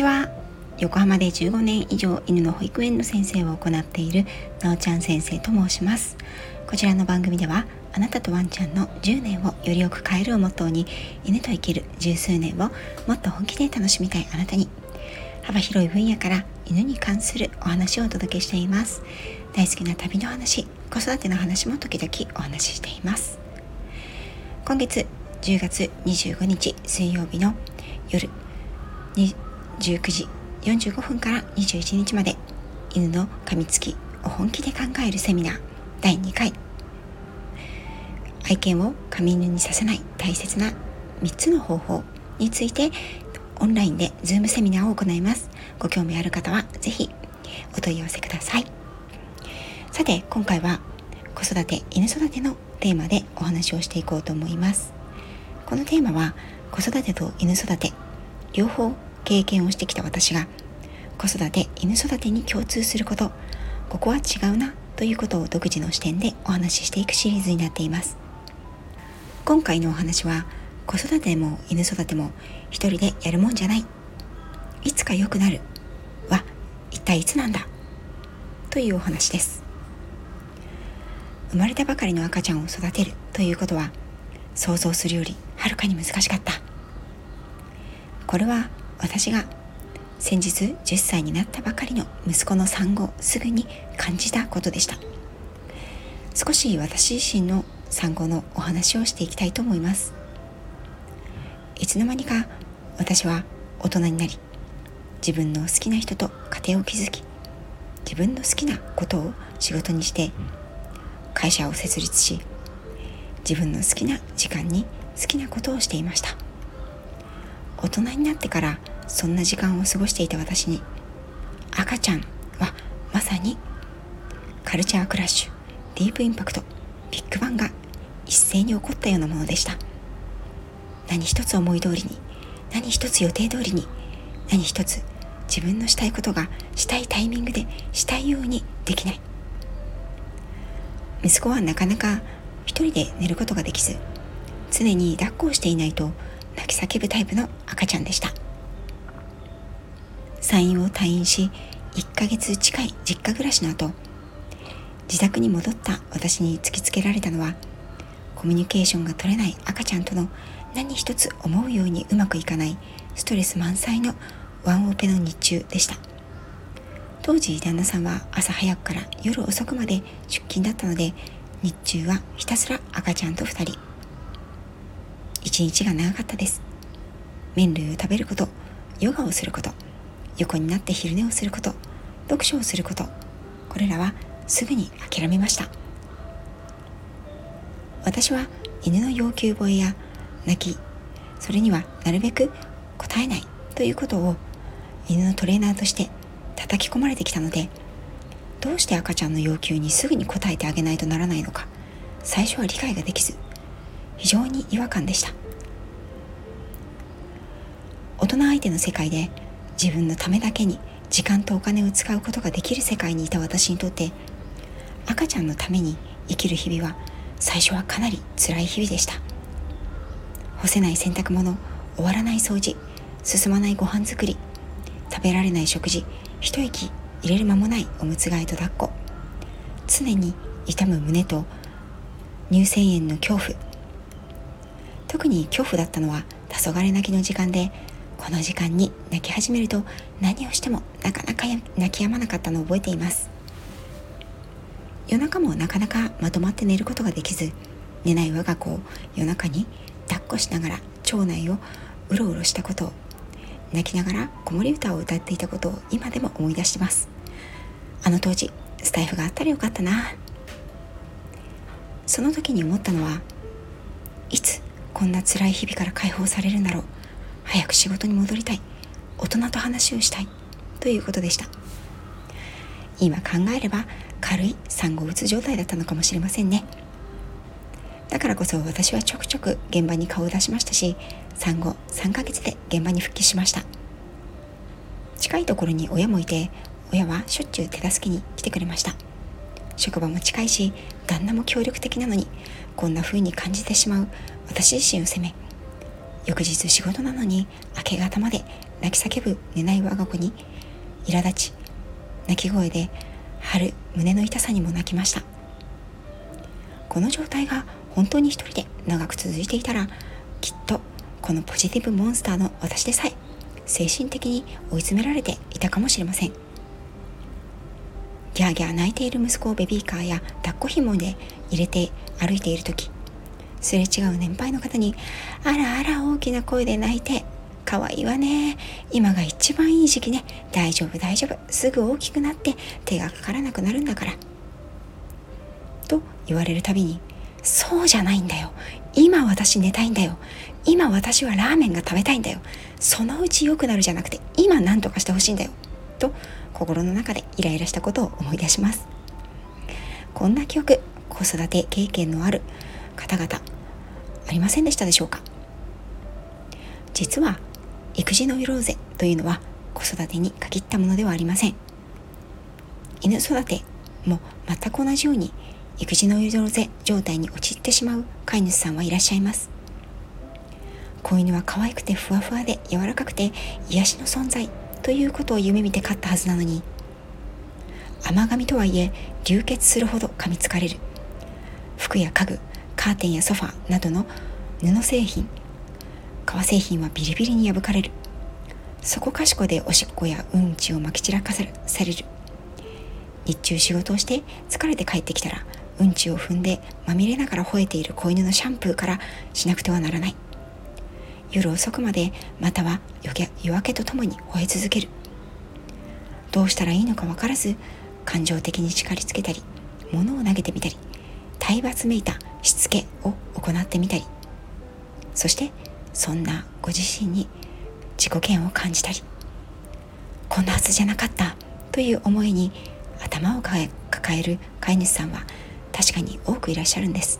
ちは。横浜で15年以上犬の保育園の先生を行っているなおちゃん先生と申します。こちらの番組ではあなたとワンちゃんの10年をよりよく変えるをモットーに犬と生きる十数年をもっと本気で楽しみたいあなたに幅広い分野から犬に関するお話をお届けしています。大好きな旅の話子育ての話も時々お話ししています。今月10月25日水曜日の夜19時45分から21日まで。犬の噛みつきを本気で考えるセミナー。第2回。愛犬を噛み犬にさせない。大切な3つの方法について。オンラインでズームセミナーを行います。ご興味ある方は是非お問い合わせください。さて今回は子育て犬育てのテーマでお話をしていこうと思います。このテーマは子育てと犬育て両方経験をしてきた私が子育て犬育てに共通することここは違うなということを独自の視点でお話ししていくシリーズになっています。今回のお話は子育ても犬育ても一人でやるもんじゃないいつか良くなるは一体いつなんだというお話です。生まれたばかりの赤ちゃんを育てるということは想像するよりはるかに難しかった。これは私が先日10歳になったばかりの息子の産後すぐに感じたことでした。少し私自身の産後のお話をしていきたいと思います。いつの間にか私は大人になり自分の好きな人と家庭を築き自分の好きなことを仕事にして会社を設立し自分の好きな時間に好きなことをしていました。大人になってからそんな時間を過ごしていた私に赤ちゃんはまさにカルチャークラッシュディープインパクトビッグバンが一斉に起こったようなものでした。何一つ思い通りに何一つ予定通りに何一つ自分のしたいことがしたいタイミングでしたいようにできない。息子はなかなか一人で寝ることができず常に抱っこをしていないと泣き叫ぶタイプの赤ちゃんでした。産院を退院し1ヶ月近い実家暮らしの後自宅に戻った私に突きつけられたのはコミュニケーションが取れない赤ちゃんとの何一つ思うようにうまくいかないストレス満載のワンオペの日中でした。当時旦那さんは朝早くから夜遅くまで出勤だったので日中はひたすら赤ちゃんと2人。一日が長かったです。麺類を食べることヨガをすること。横になって昼寝をすること読書をすることこれらはすぐに諦めました。私は犬の要求吠えや泣きそれにはなるべく答えないということを犬のトレーナーとして叩き込まれてきたのでどうして赤ちゃんの要求にすぐに応えてあげないとならないのか最初は理解ができず非常に違和感でした。大人相手の世界で自分のためだけに時間とお金を使うことができる世界にいた私にとって赤ちゃんのために生きる日々は最初はかなり辛い日々でした。干せない洗濯物終わらない掃除進まないご飯作り食べられない食事一息入れる間もないおむつ替えと抱っこ常に痛む胸と乳腺炎の恐怖。特に恐怖だったのは黄昏泣きの時間でこの時間に泣き始めると何をしてもなかなか泣き止まなかったのを覚えています。夜中もなかなかまとまって寝ることができず寝ない我が子を夜中に抱っこしながら町内をうろうろしたことを泣きながら子守歌を歌っていたことを今でも思い出してます。あの当時スタイフがあったらよかったな。その時に思ったのはいつこんな辛い日々から解放されるんだろう。早く仕事に戻りたい。大人と話をしたい。ということでした。今考えれば軽い産後うつ状態だったのかもしれませんね。だからこそ私はちょくちょく現場に顔を出しましたし産後3ヶ月で現場に復帰しました。近いところに親もいて親はしょっちゅう手助けに来てくれました。職場も近いし旦那も協力的なのにこんな風に感じてしまう。私自身を責め翌日仕事なのに明け方まで泣き叫ぶ寝ない我が子に苛立ち泣き声で張る胸の痛さにも泣きました。この状態が本当に一人で長く続いていたらきっとこのポジティブモンスターの私でさえ精神的に追い詰められていたかもしれません。ギャーギャー泣いている息子をベビーカーや抱っこ紐で入れて歩いている時すれ違う年配の方に「あらあら大きな声で泣いて可愛いわね。今が一番いい時期ね。大丈夫大丈夫。すぐ大きくなって手がかからなくなるんだから」と言われるたびに「そうじゃないんだよ。今私寝たいんだよ。今私はラーメンが食べたいんだよ。そのうち良くなるじゃなくて今何とかしてほしいんだよ」と心の中でイライラしたことを思い出します。こんな記憶子育て経験のある方々ありませんでしたでしょうか？実は育児ノイローゼというのは子育てに限ったものではありません。犬育ても全く同じように育児ノイローゼ状態に陥ってしまう飼い主さんはいらっしゃいます。子犬は可愛くてふわふわで柔らかくて癒しの存在ということを夢見て飼ったはずなのに甘噛みとはいえ流血するほど噛みつかれる。服や家具カーテンやソファなどの布製品革製品はビリビリに破かれる。そこかしこでおしっこやうんちをまき散らかされる。日中仕事をして疲れて帰ってきたらうんちを踏んでまみれながら吠えている子犬のシャンプーからしなくてはならない。夜遅くまでまたは夜明けとともに吠え続ける。どうしたらいいのか分からず感情的に叱りつけたり物を投げてみたり体罰めいたしつけを行ってみたりそしてそんなご自身に自己嫌悪を感じたりこんなはずじゃなかったという思いに頭を抱える飼い主さんは確かに多くいらっしゃるんです。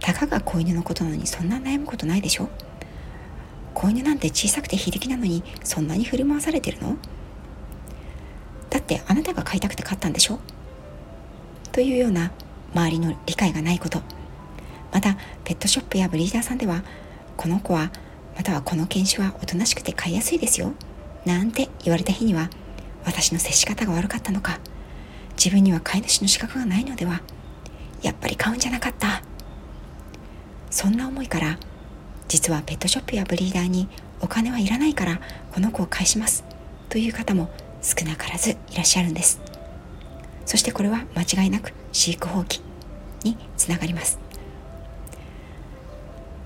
たかが子犬のことなのにそんな悩むことないでしょ子犬なんて小さくて非力なのにそんなに振り回されてるの？だってあなたが飼いたくて飼ったんでしょ？というような周りの理解がないこと。またペットショップやブリーダーさんではこの子はまたはこの犬種はおとなしくて飼いやすいですよなんて言われた日には私の接し方が悪かったのか自分には飼い主の資格がないのではやっぱり飼うんじゃなかった。そんな思いから実はペットショップやブリーダーにお金はいらないからこの子を返しますという方も少なからずいらっしゃるんです。そしてこれは間違いなく飼育放棄につながります。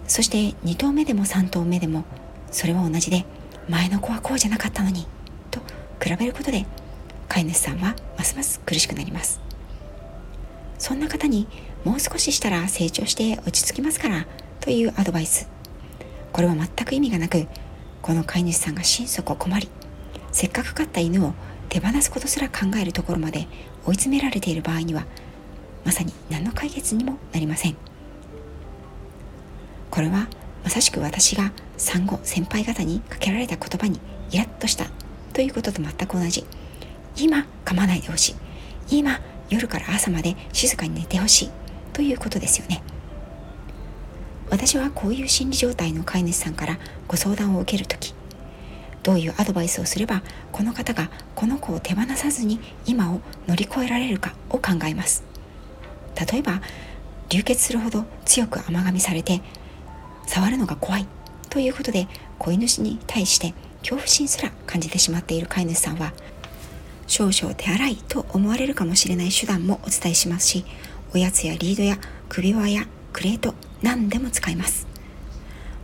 そして2頭目でも3頭目でもそれは同じで前の子はこうじゃなかったのにと比べることで飼い主さんはますます苦しくなります。そんな方にもう少ししたら成長して落ち着きますからというアドバイス。これは全く意味がなくこの飼い主さんが心底困りせっかく飼った犬を手放すことすら考えるところまで追い詰められている場合にはまさに何の解決にもなりません。これはまさしく私が産後先輩方にかけられた言葉にイラッとしたということと全く同じ。今噛まないでほしい。今夜から朝まで静かに寝てほしいということですよね。私はこういう心理状態の飼い主さんからご相談を受ける時。どういうアドバイスをすればこの方がこの子を手放さずに今を乗り越えられるかを考えます。例えば流血するほど強く甘噛みされて触るのが怖いということで子犬に対して恐怖心すら感じてしまっている飼い主さんは少々手荒いと思われるかもしれない手段もお伝えしますしおやつやリードや首輪やクレート何でも使います。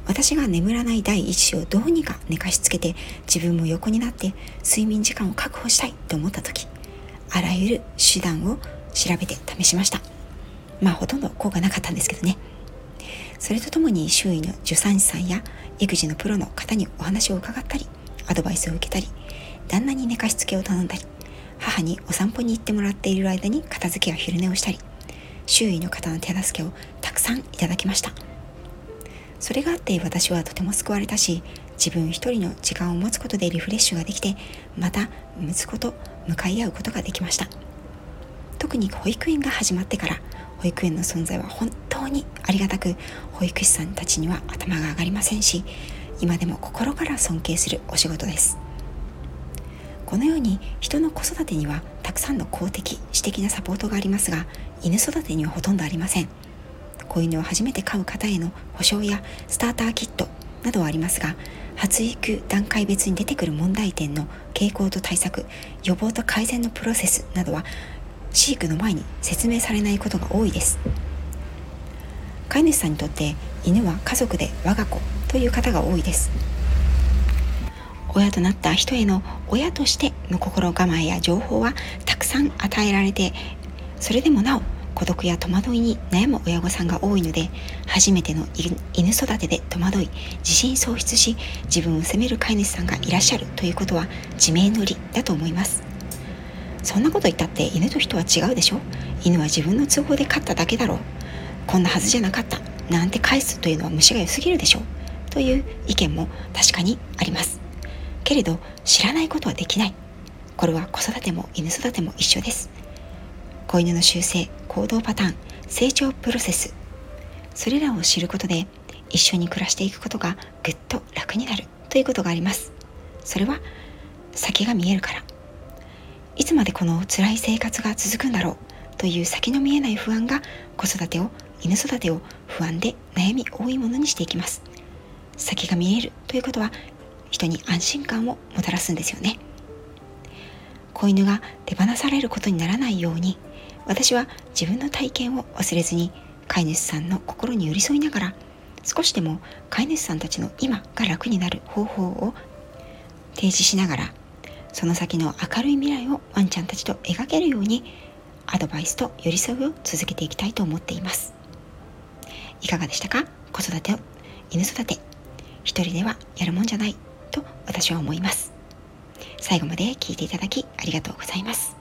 私が眠らない第一子をどうにか寝かしつけて自分も横になって睡眠時間を確保したいと思った時あらゆる手段を調べて試しました。まあほとんど効果なかったんですけどね。それとともに周囲の助産師さんや育児のプロの方にお話を伺ったりアドバイスを受けたり旦那に寝かしつけを頼んだり母にお散歩に行ってもらっている間に片付けや昼寝をしたり周囲の方の手助けをたくさんいただきました。それがあって私はとても救われたし自分一人の時間を持つことでリフレッシュができてまた息子と向かい合うことができました。特に保育園が始まってから保育園の存在は本当にありがたく保育士さんたちには頭が上がりませんし今でも心から尊敬するお仕事です。このように人の子育てにはたくさんの公的私的なサポートがありますが犬育てにはほとんどありません。子犬を初めて飼う方への保証やスターターキットなどはありますが発育段階別に出てくる問題点の傾向と対策予防と改善のプロセスなどは飼育の前に説明されないことが多いです。飼い主さんにとって犬は家族で我が子という方が多いです。親となった人への親としての心構えや情報はたくさん与えられてそれでもなお孤独や戸惑いに悩む親御さんが多いので初めての犬育てで戸惑い自信喪失し自分を責める飼い主さんがいらっしゃるということは自明の理だと思います。そんなこと言ったって犬と人は違うでしょ？犬は自分の都合で飼っただけだろう。こんなはずじゃなかった。なんて返すというのは虫が良すぎるでしょう。という意見も確かにあります。けれど知らないことはできない。これは子育ても犬育ても一緒です。子犬の習性行動パターン成長プロセス。それらを知ることで一緒に暮らしていくことがぐっと楽になる。ということがあります。それは先が見えるから。いつまでこの辛い生活が続くんだろうという先の見えない不安が子育てを犬育てを不安で悩み多いものにしていきます。先が見えるということは人に安心感をもたらすんですよね。子犬が手放されることにならないように私は自分の体験を忘れずに飼い主さんの心に寄り添いながら少しでも飼い主さんたちの今が楽になる方法を提示しながらその先の明るい未来をワンちゃんたちと描けるようにアドバイスと寄り添いを続けていきたいと思っています。いかがでしたか？子育てを犬育て。一人ではやるもんじゃないと私は思います。最後まで聞いていただきありがとうございます。